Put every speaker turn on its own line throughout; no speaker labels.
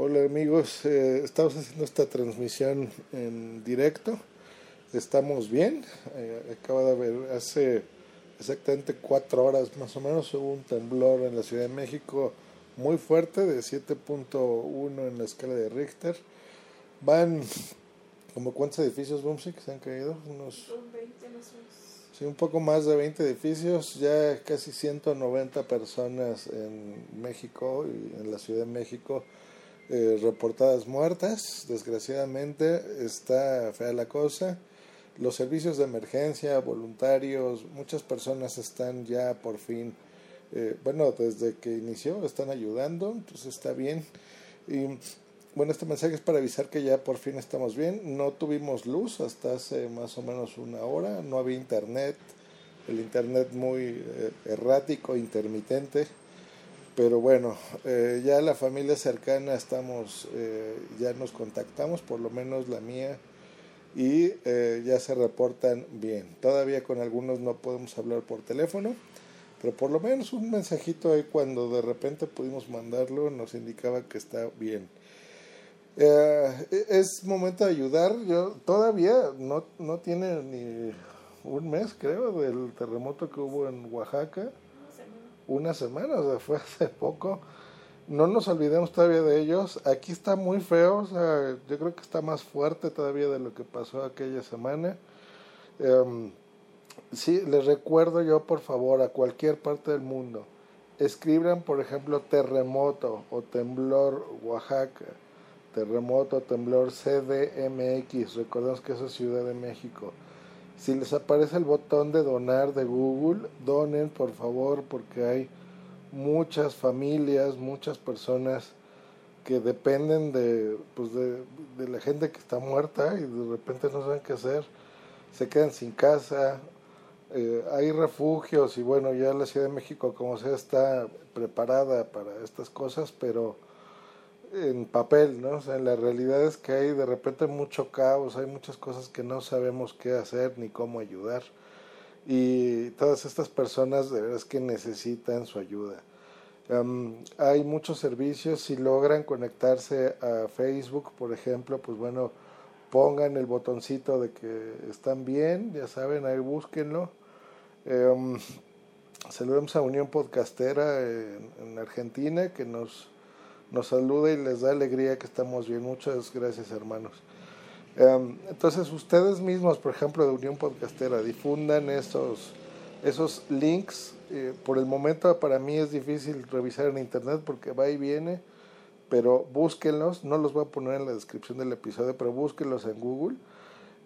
Hola amigos, eh, estamos haciendo esta transmisión en directo. Estamos bien. Eh, acaba de haber hace exactamente cuatro horas más o menos hubo un temblor en la Ciudad de México muy fuerte de 7.1 en la escala de Richter. Van como cuántos edificios Bumsy que se han caído, unos
20 más.
Sí, un poco más de 20 edificios, ya casi 190 personas en México y en la Ciudad de México eh, reportadas muertas. Desgraciadamente está fea la cosa. Los servicios de emergencia, voluntarios, muchas personas están ya por fin, eh, bueno, desde que inició están ayudando, entonces está bien. Y bueno, este mensaje es para avisar que ya por fin estamos bien. No tuvimos luz hasta hace más o menos una hora, no había internet, el internet muy eh, errático, intermitente. Pero bueno, eh, ya la familia cercana estamos, eh, ya nos contactamos, por lo menos la mía, y eh, ya se reportan bien. Todavía con algunos no podemos hablar por teléfono, pero por lo menos un mensajito ahí cuando de repente pudimos mandarlo nos indicaba que está bien. es momento de ayudar. Yo todavía no, no tiene ni un mes, creo, del terremoto que hubo en Oaxaca una semana, o sea, fue hace poco. No nos olvidemos todavía de ellos. Aquí está muy feo, o sea, yo creo que está más fuerte todavía de lo que pasó aquella semana. Um, sí, les recuerdo yo, por favor, a cualquier parte del mundo, escriban, por ejemplo, terremoto o temblor Oaxaca, terremoto, temblor CDMX, recordemos que eso es Ciudad de México si les aparece el botón de donar de Google, donen por favor porque hay muchas familias, muchas personas que dependen de, pues de, de, la gente que está muerta y de repente no saben qué hacer, se quedan sin casa, eh, hay refugios y bueno, ya la Ciudad de México como sea está preparada para estas cosas, pero en papel, ¿no? O sea, la realidad es que hay de repente mucho caos, hay muchas cosas que no sabemos qué hacer ni cómo ayudar. Y todas estas personas de verdad es que necesitan su ayuda. Hay muchos servicios, si logran conectarse a Facebook, por ejemplo, pues bueno, pongan el botoncito de que están bien, ya saben, ahí búsquenlo. Um, a Unión Podcastera en Argentina, que nos nos saluda y les da alegría que estamos bien. Muchas gracias, hermanos. Um, entonces, ustedes mismos, por ejemplo, de Unión Podcastera, difundan esos, esos links. Eh, por el momento, para mí es difícil revisar en internet porque va y viene, pero búsquenlos. No los voy a poner en la descripción del episodio, pero búsquenlos en Google.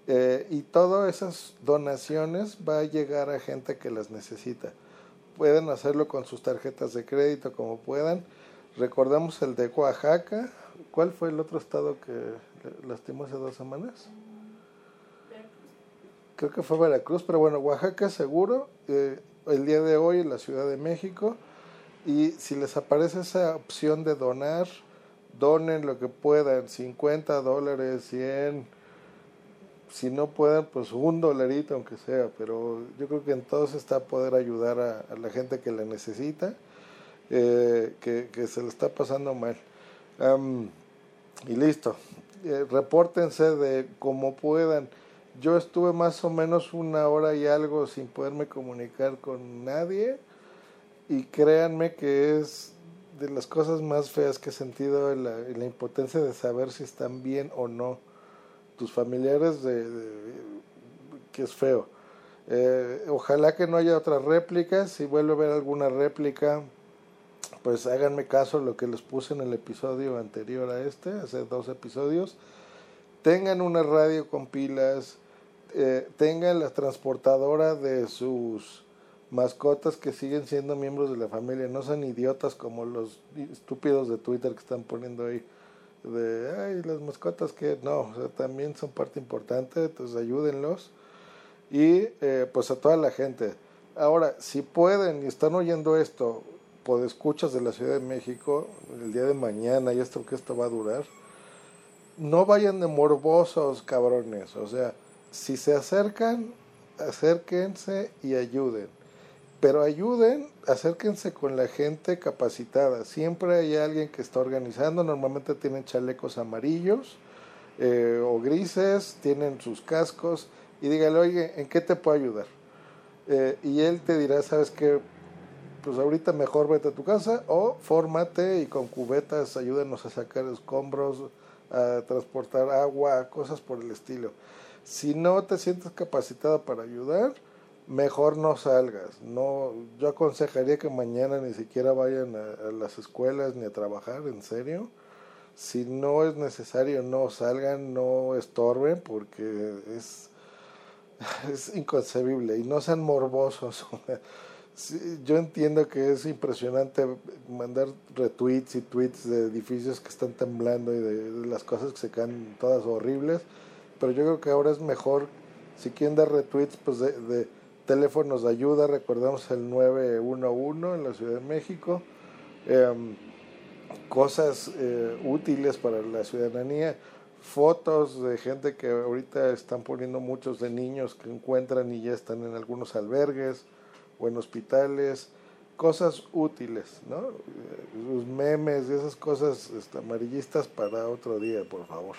Eh, y todas esas donaciones va a llegar a gente que las necesita. Pueden hacerlo con sus tarjetas de crédito como puedan Recordamos el de Oaxaca. ¿Cuál fue el otro estado que lastimó hace dos semanas? Creo que fue Veracruz, pero bueno, Oaxaca seguro. Eh, el día de hoy en la Ciudad de México. Y si les aparece esa opción de donar, donen lo que puedan, 50 dólares, 100. Si no pueden, pues un dolarito aunque sea, pero yo creo que en todos está poder ayudar a, a la gente que la necesita eh, que, que, se le está pasando mal. Um, y listo. Eh, repórtense de como puedan. Yo estuve más o menos una hora y algo sin poderme comunicar con nadie y créanme que es de las cosas más feas que he sentido la, la impotencia de saber si están bien o no tus familiares de, de que es feo. Eh, ojalá que no haya otras réplicas. Si vuelve a ver alguna réplica, pues háganme caso lo que les puse en el episodio anterior a este, hace dos episodios. Tengan una radio con pilas, eh, tengan la transportadora de sus mascotas que siguen siendo miembros de la familia, no sean idiotas como los estúpidos de Twitter que están poniendo ahí de, ay, las mascotas que no, también son parte importante, entonces ayúdenlos y eh, pues a toda la gente. Ahora, si pueden y están oyendo esto, escuchas de la Ciudad de México el día de mañana y esto que esto va a durar, no vayan de morbosos, cabrones. O sea, si se acercan, acérquense y ayuden. pero ayuden, acérquense con la gente capacitada. Siempre hay alguien que está organizando, normalmente tienen chalecos amarillos eh, o grises, tienen sus cascos y dígale, oye, ¿en qué te puedo ayudar? Eh, y él te dirá, ¿sabes qué? Pues ahorita mejor vete a tu casa o fórmate y con cubetas ayúdenos a sacar escombros, a transportar agua, cosas por el estilo. Si no te sientes capacitado para ayudar, mejor no salgas. No, yo aconsejaría que mañana ni siquiera vayan a, a las escuelas ni a trabajar, en serio si no es necesario no salgan, no estorben porque es, es inconcebible y no sean morbosos. yo entiendo que es impresionante mandar retweets y tweets de edificios que están temblando y de, las cosas que se caen todas horribles, pero yo creo que ahora es mejor, si quieren dar retweets, pues de, teléfonos de ayuda, recordamos el 911 en la Ciudad de México. Eh, cosas eh, útiles para la ciudadanía, fotos de gente que ahorita están poniendo muchos de niños que encuentran y ya están en algunos albergues o en hospitales, cosas útiles, ¿no? Los memes esas cosas este, amarillistas para otro día, por favor.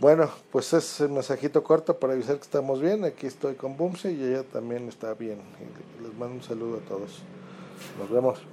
Bueno, pues es el mensajito corto para avisar que estamos bien. Aquí estoy con Bumse y ella también está bien. Les mando un saludo a todos. Nos vemos.